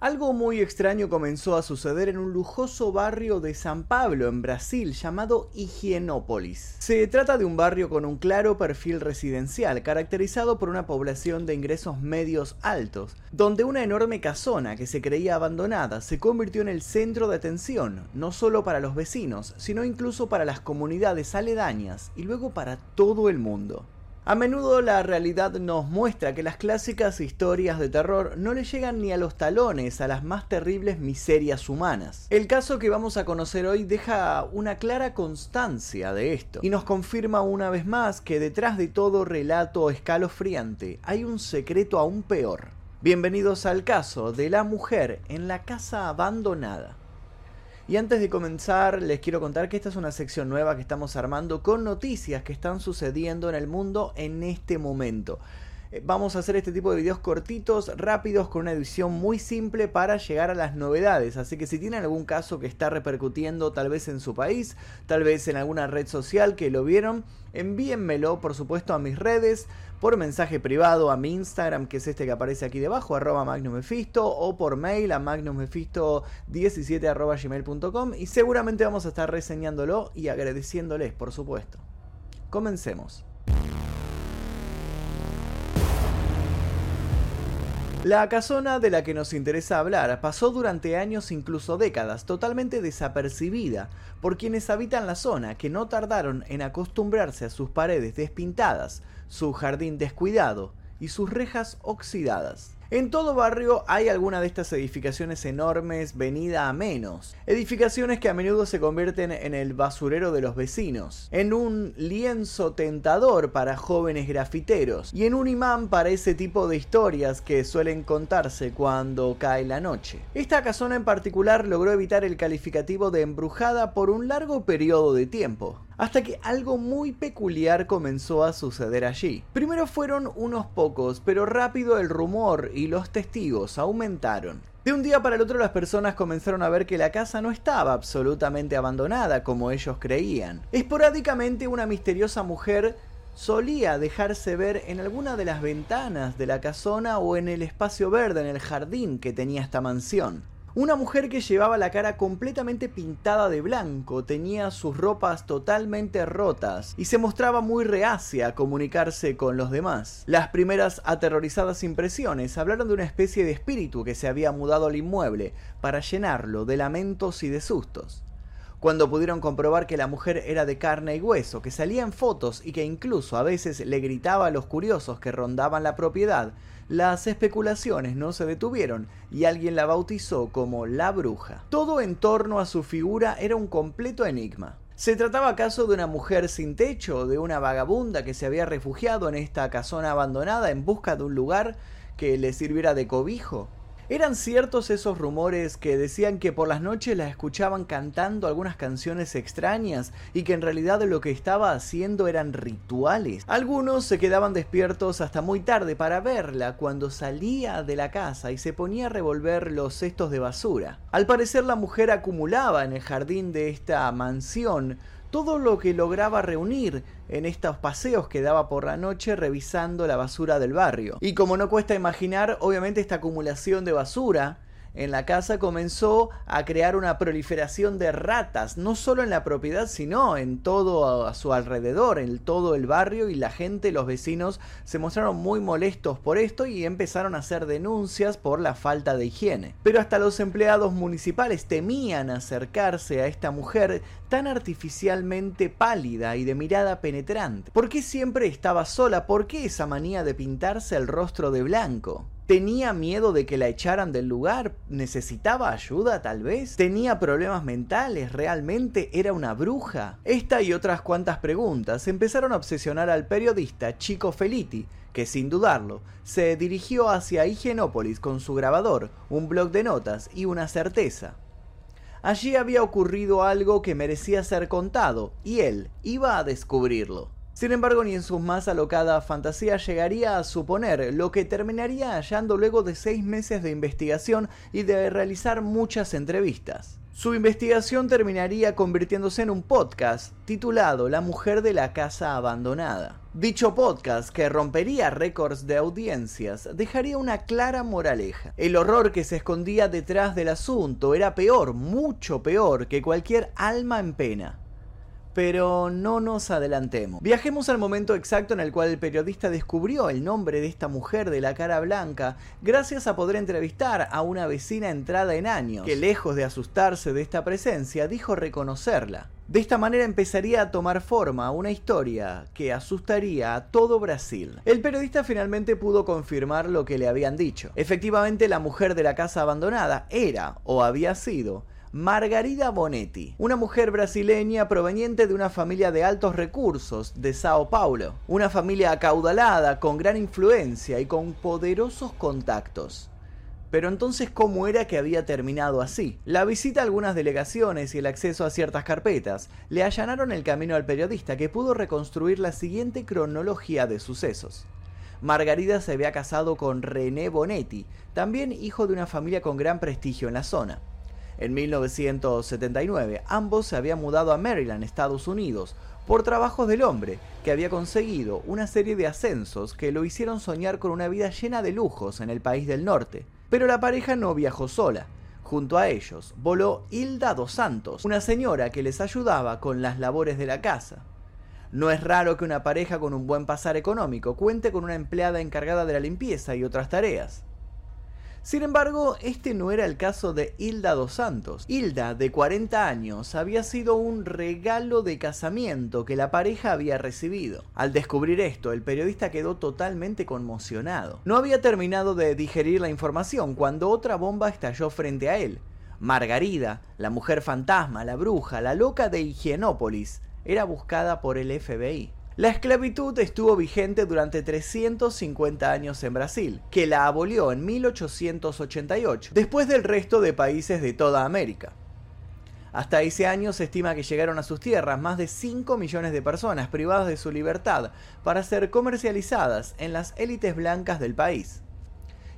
Algo muy extraño comenzó a suceder en un lujoso barrio de San Pablo, en Brasil, llamado Higienópolis. Se trata de un barrio con un claro perfil residencial, caracterizado por una población de ingresos medios altos, donde una enorme casona que se creía abandonada se convirtió en el centro de atención, no solo para los vecinos, sino incluso para las comunidades aledañas y luego para todo el mundo. A menudo la realidad nos muestra que las clásicas historias de terror no le llegan ni a los talones a las más terribles miserias humanas. El caso que vamos a conocer hoy deja una clara constancia de esto y nos confirma una vez más que detrás de todo relato escalofriante hay un secreto aún peor. Bienvenidos al caso de la mujer en la casa abandonada. Y antes de comenzar, les quiero contar que esta es una sección nueva que estamos armando con noticias que están sucediendo en el mundo en este momento. Eh, vamos a hacer este tipo de videos cortitos, rápidos, con una edición muy simple para llegar a las novedades. Así que si tienen algún caso que está repercutiendo tal vez en su país, tal vez en alguna red social que lo vieron, envíenmelo por supuesto a mis redes, por mensaje privado a mi Instagram, que es este que aparece aquí debajo, arroba magnumefisto, o por mail a magnummefisto17 arroba gmail.com y seguramente vamos a estar reseñándolo y agradeciéndoles, por supuesto. Comencemos. La casona de la que nos interesa hablar pasó durante años, incluso décadas, totalmente desapercibida por quienes habitan la zona, que no tardaron en acostumbrarse a sus paredes despintadas, su jardín descuidado y sus rejas oxidadas. En todo barrio hay alguna de estas edificaciones enormes venida a menos. Edificaciones que a menudo se convierten en el basurero de los vecinos, en un lienzo tentador para jóvenes grafiteros y en un imán para ese tipo de historias que suelen contarse cuando cae la noche. Esta casona en particular logró evitar el calificativo de embrujada por un largo periodo de tiempo hasta que algo muy peculiar comenzó a suceder allí. Primero fueron unos pocos, pero rápido el rumor y los testigos aumentaron. De un día para el otro las personas comenzaron a ver que la casa no estaba absolutamente abandonada como ellos creían. Esporádicamente una misteriosa mujer solía dejarse ver en alguna de las ventanas de la casona o en el espacio verde, en el jardín que tenía esta mansión. Una mujer que llevaba la cara completamente pintada de blanco, tenía sus ropas totalmente rotas y se mostraba muy reacia a comunicarse con los demás. Las primeras aterrorizadas impresiones hablaron de una especie de espíritu que se había mudado al inmueble para llenarlo de lamentos y de sustos cuando pudieron comprobar que la mujer era de carne y hueso, que salía en fotos y que incluso a veces le gritaba a los curiosos que rondaban la propiedad, las especulaciones no se detuvieron y alguien la bautizó como la bruja. Todo en torno a su figura era un completo enigma. ¿Se trataba acaso de una mujer sin techo, de una vagabunda que se había refugiado en esta casona abandonada en busca de un lugar que le sirviera de cobijo? ¿Eran ciertos esos rumores que decían que por las noches la escuchaban cantando algunas canciones extrañas y que en realidad lo que estaba haciendo eran rituales? Algunos se quedaban despiertos hasta muy tarde para verla cuando salía de la casa y se ponía a revolver los cestos de basura. Al parecer la mujer acumulaba en el jardín de esta mansión todo lo que lograba reunir en estos paseos que daba por la noche revisando la basura del barrio. Y como no cuesta imaginar, obviamente esta acumulación de basura en la casa comenzó a crear una proliferación de ratas, no solo en la propiedad, sino en todo a su alrededor, en todo el barrio y la gente, los vecinos, se mostraron muy molestos por esto y empezaron a hacer denuncias por la falta de higiene. Pero hasta los empleados municipales temían acercarse a esta mujer tan artificialmente pálida y de mirada penetrante. ¿Por qué siempre estaba sola? ¿Por qué esa manía de pintarse el rostro de blanco? Tenía miedo de que la echaran del lugar, necesitaba ayuda tal vez, tenía problemas mentales, realmente era una bruja. Esta y otras cuantas preguntas empezaron a obsesionar al periodista Chico Feliti, que sin dudarlo se dirigió hacia Higienópolis con su grabador, un blog de notas y una certeza. Allí había ocurrido algo que merecía ser contado, y él iba a descubrirlo. Sin embargo, ni en su más alocada fantasía llegaría a suponer lo que terminaría hallando luego de seis meses de investigación y de realizar muchas entrevistas. Su investigación terminaría convirtiéndose en un podcast titulado La mujer de la casa abandonada. Dicho podcast, que rompería récords de audiencias, dejaría una clara moraleja. El horror que se escondía detrás del asunto era peor, mucho peor que cualquier alma en pena. Pero no nos adelantemos. Viajemos al momento exacto en el cual el periodista descubrió el nombre de esta mujer de la cara blanca gracias a poder entrevistar a una vecina entrada en años, que lejos de asustarse de esta presencia, dijo reconocerla. De esta manera empezaría a tomar forma una historia que asustaría a todo Brasil. El periodista finalmente pudo confirmar lo que le habían dicho. Efectivamente, la mujer de la casa abandonada era o había sido Margarida Bonetti, una mujer brasileña proveniente de una familia de altos recursos de Sao Paulo, una familia acaudalada, con gran influencia y con poderosos contactos. Pero entonces, ¿cómo era que había terminado así? La visita a algunas delegaciones y el acceso a ciertas carpetas le allanaron el camino al periodista que pudo reconstruir la siguiente cronología de sucesos. Margarida se había casado con René Bonetti, también hijo de una familia con gran prestigio en la zona. En 1979, ambos se habían mudado a Maryland, Estados Unidos, por trabajos del hombre, que había conseguido una serie de ascensos que lo hicieron soñar con una vida llena de lujos en el país del norte. Pero la pareja no viajó sola. Junto a ellos voló Hilda dos Santos, una señora que les ayudaba con las labores de la casa. No es raro que una pareja con un buen pasar económico cuente con una empleada encargada de la limpieza y otras tareas. Sin embargo, este no era el caso de Hilda dos Santos. Hilda, de 40 años, había sido un regalo de casamiento que la pareja había recibido. Al descubrir esto, el periodista quedó totalmente conmocionado. No había terminado de digerir la información cuando otra bomba estalló frente a él. Margarida, la mujer fantasma, la bruja, la loca de Higienópolis, era buscada por el FBI. La esclavitud estuvo vigente durante 350 años en Brasil, que la abolió en 1888, después del resto de países de toda América. Hasta ese año se estima que llegaron a sus tierras más de 5 millones de personas privadas de su libertad para ser comercializadas en las élites blancas del país.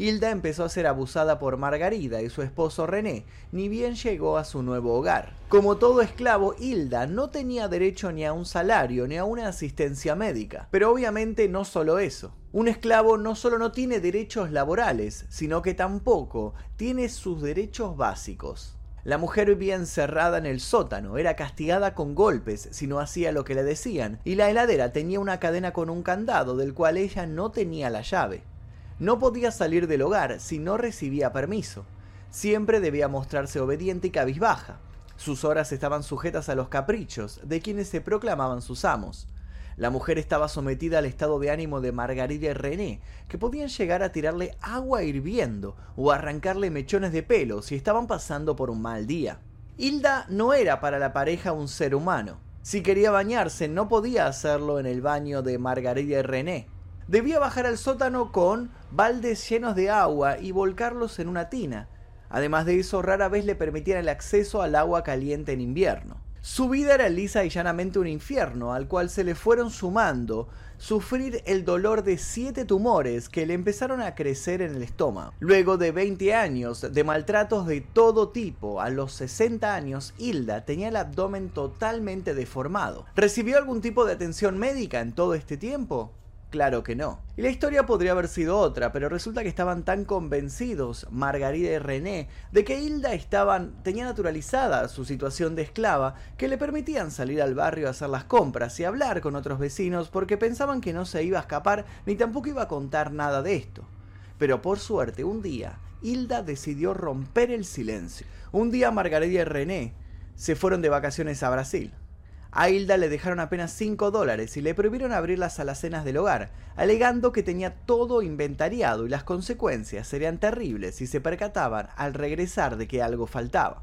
Hilda empezó a ser abusada por Margarida y su esposo René, ni bien llegó a su nuevo hogar. Como todo esclavo, Hilda no tenía derecho ni a un salario ni a una asistencia médica. Pero obviamente no solo eso. Un esclavo no solo no tiene derechos laborales, sino que tampoco tiene sus derechos básicos. La mujer vivía encerrada en el sótano, era castigada con golpes si no hacía lo que le decían, y la heladera tenía una cadena con un candado del cual ella no tenía la llave. No podía salir del hogar si no recibía permiso. Siempre debía mostrarse obediente y cabizbaja. Sus horas estaban sujetas a los caprichos de quienes se proclamaban sus amos. La mujer estaba sometida al estado de ánimo de Margarida y René, que podían llegar a tirarle agua hirviendo o arrancarle mechones de pelo si estaban pasando por un mal día. Hilda no era para la pareja un ser humano. Si quería bañarse, no podía hacerlo en el baño de Margarida y René debía bajar al sótano con baldes llenos de agua y volcarlos en una tina. Además de eso, rara vez le permitían el acceso al agua caliente en invierno. Su vida era lisa y llanamente un infierno, al cual se le fueron sumando sufrir el dolor de siete tumores que le empezaron a crecer en el estómago. Luego de 20 años de maltratos de todo tipo, a los 60 años, Hilda tenía el abdomen totalmente deformado. ¿Recibió algún tipo de atención médica en todo este tiempo? Claro que no. Y la historia podría haber sido otra, pero resulta que estaban tan convencidos Margarida y René de que Hilda estaban, tenía naturalizada su situación de esclava que le permitían salir al barrio a hacer las compras y hablar con otros vecinos porque pensaban que no se iba a escapar ni tampoco iba a contar nada de esto. Pero por suerte, un día, Hilda decidió romper el silencio. Un día Margarida y René se fueron de vacaciones a Brasil. A Hilda le dejaron apenas 5 dólares y le prohibieron abrir las alacenas del hogar, alegando que tenía todo inventariado y las consecuencias serían terribles si se percataban al regresar de que algo faltaba.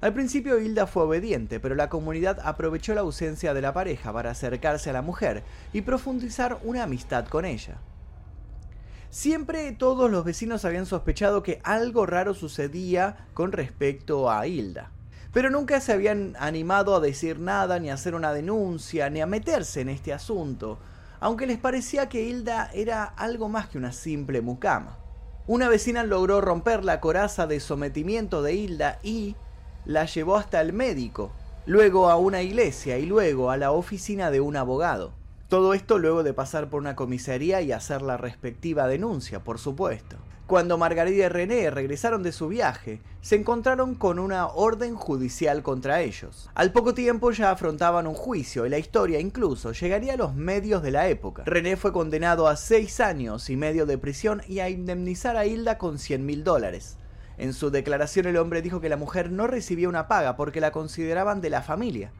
Al principio Hilda fue obediente, pero la comunidad aprovechó la ausencia de la pareja para acercarse a la mujer y profundizar una amistad con ella. Siempre todos los vecinos habían sospechado que algo raro sucedía con respecto a Hilda pero nunca se habían animado a decir nada, ni a hacer una denuncia, ni a meterse en este asunto, aunque les parecía que Hilda era algo más que una simple mucama. Una vecina logró romper la coraza de sometimiento de Hilda y la llevó hasta el médico, luego a una iglesia y luego a la oficina de un abogado. Todo esto luego de pasar por una comisaría y hacer la respectiva denuncia, por supuesto. Cuando Margarida y René regresaron de su viaje, se encontraron con una orden judicial contra ellos. Al poco tiempo ya afrontaban un juicio y la historia incluso llegaría a los medios de la época. René fue condenado a seis años y medio de prisión y a indemnizar a Hilda con 100 mil dólares. En su declaración el hombre dijo que la mujer no recibía una paga porque la consideraban de la familia.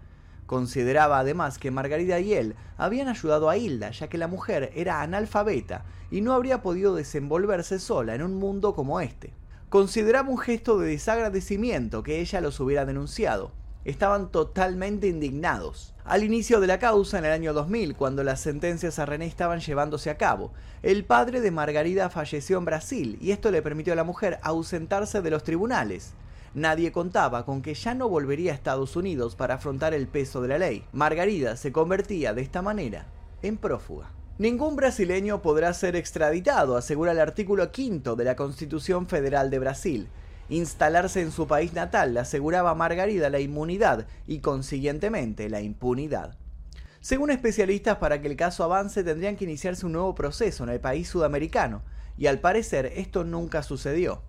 Consideraba además que Margarida y él habían ayudado a Hilda, ya que la mujer era analfabeta y no habría podido desenvolverse sola en un mundo como este. Consideraba un gesto de desagradecimiento que ella los hubiera denunciado. Estaban totalmente indignados. Al inicio de la causa, en el año 2000, cuando las sentencias a René estaban llevándose a cabo, el padre de Margarida falleció en Brasil y esto le permitió a la mujer ausentarse de los tribunales. Nadie contaba con que ya no volvería a Estados Unidos para afrontar el peso de la ley. Margarida se convertía de esta manera en prófuga. Ningún brasileño podrá ser extraditado, asegura el artículo quinto de la Constitución Federal de Brasil. Instalarse en su país natal le aseguraba a Margarida la inmunidad y consiguientemente la impunidad. Según especialistas, para que el caso avance tendrían que iniciarse un nuevo proceso en el país sudamericano, y al parecer esto nunca sucedió.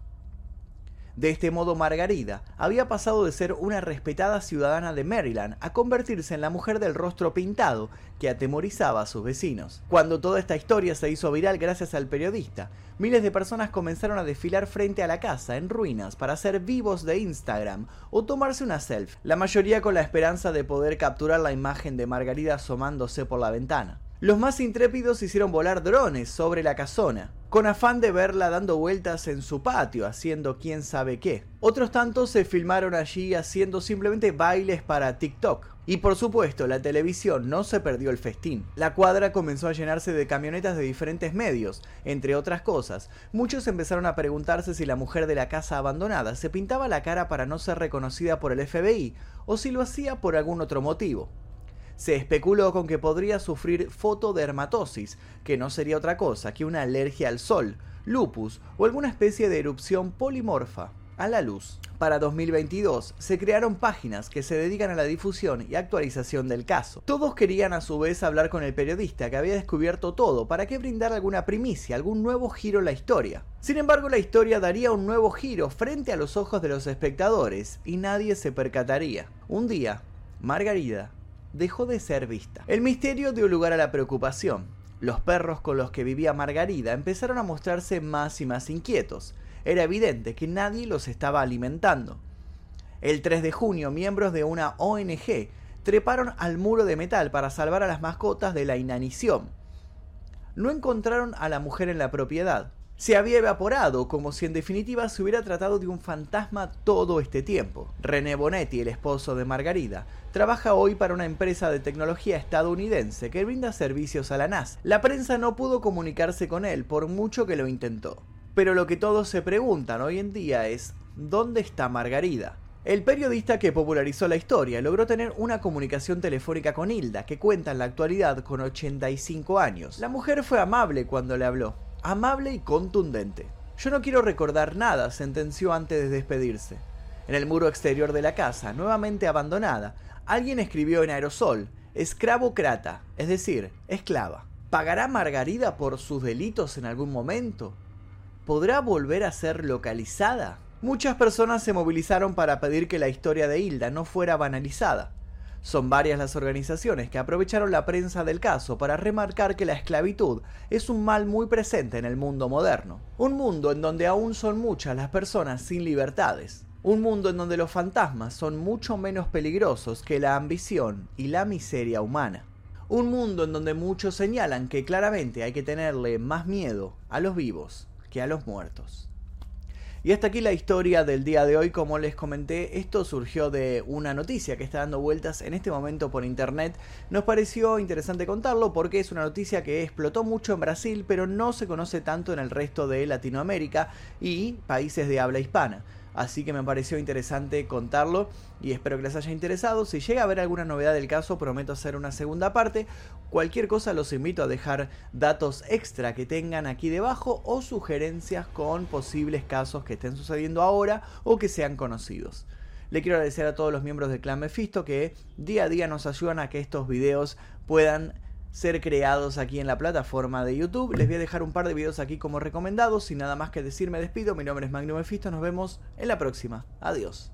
De este modo, Margarida había pasado de ser una respetada ciudadana de Maryland a convertirse en la mujer del rostro pintado que atemorizaba a sus vecinos. Cuando toda esta historia se hizo viral gracias al periodista, miles de personas comenzaron a desfilar frente a la casa en ruinas para hacer vivos de Instagram o tomarse una selfie, la mayoría con la esperanza de poder capturar la imagen de Margarida asomándose por la ventana. Los más intrépidos hicieron volar drones sobre la casona, con afán de verla dando vueltas en su patio, haciendo quién sabe qué. Otros tantos se filmaron allí haciendo simplemente bailes para TikTok. Y por supuesto, la televisión no se perdió el festín. La cuadra comenzó a llenarse de camionetas de diferentes medios, entre otras cosas. Muchos empezaron a preguntarse si la mujer de la casa abandonada se pintaba la cara para no ser reconocida por el FBI o si lo hacía por algún otro motivo. Se especuló con que podría sufrir fotodermatosis, que no sería otra cosa que una alergia al sol, lupus o alguna especie de erupción polimorfa a la luz. Para 2022 se crearon páginas que se dedican a la difusión y actualización del caso. Todos querían a su vez hablar con el periodista que había descubierto todo para que brindar alguna primicia, algún nuevo giro en la historia. Sin embargo, la historia daría un nuevo giro frente a los ojos de los espectadores y nadie se percataría. Un día, Margarida dejó de ser vista. El misterio dio lugar a la preocupación. Los perros con los que vivía Margarida empezaron a mostrarse más y más inquietos. Era evidente que nadie los estaba alimentando. El 3 de junio, miembros de una ONG treparon al muro de metal para salvar a las mascotas de la inanición. No encontraron a la mujer en la propiedad se había evaporado, como si en definitiva se hubiera tratado de un fantasma todo este tiempo. René Bonetti, el esposo de Margarida, trabaja hoy para una empresa de tecnología estadounidense que brinda servicios a la NASA. La prensa no pudo comunicarse con él por mucho que lo intentó. Pero lo que todos se preguntan hoy en día es, ¿dónde está Margarida? El periodista que popularizó la historia logró tener una comunicación telefónica con Hilda, que cuenta en la actualidad con 85 años. La mujer fue amable cuando le habló, amable y contundente. Yo no quiero recordar nada, sentenció antes de despedirse. En el muro exterior de la casa, nuevamente abandonada, alguien escribió en aerosol, escravocrata, es decir, esclava. ¿Pagará Margarida por sus delitos en algún momento? ¿Podrá volver a ser localizada? Muchas personas se movilizaron para pedir que la historia de Hilda no fuera banalizada. Son varias las organizaciones que aprovecharon la prensa del caso para remarcar que la esclavitud es un mal muy presente en el mundo moderno. Un mundo en donde aún son muchas las personas sin libertades. Un mundo en donde los fantasmas son mucho menos peligrosos que la ambición y la miseria humana. Un mundo en donde muchos señalan que claramente hay que tenerle más miedo a los vivos que a los muertos. Y hasta aquí la historia del día de hoy. Como les comenté, esto surgió de una noticia que está dando vueltas en este momento por internet. Nos pareció interesante contarlo porque es una noticia que explotó mucho en Brasil, pero no se conoce tanto en el resto de Latinoamérica y países de habla hispana. Así que me pareció interesante contarlo y espero que les haya interesado. Si llega a haber alguna novedad del caso, prometo hacer una segunda parte. Cualquier cosa los invito a dejar datos extra que tengan aquí debajo o sugerencias con posibles casos que estén sucediendo ahora o que sean conocidos. Le quiero agradecer a todos los miembros del Clan Mephisto que día a día nos ayudan a que estos videos puedan ser creados aquí en la plataforma de YouTube. Les voy a dejar un par de videos aquí como recomendados. Sin nada más que decir, me despido. Mi nombre es Magnum Mefisto. Nos vemos en la próxima. Adiós.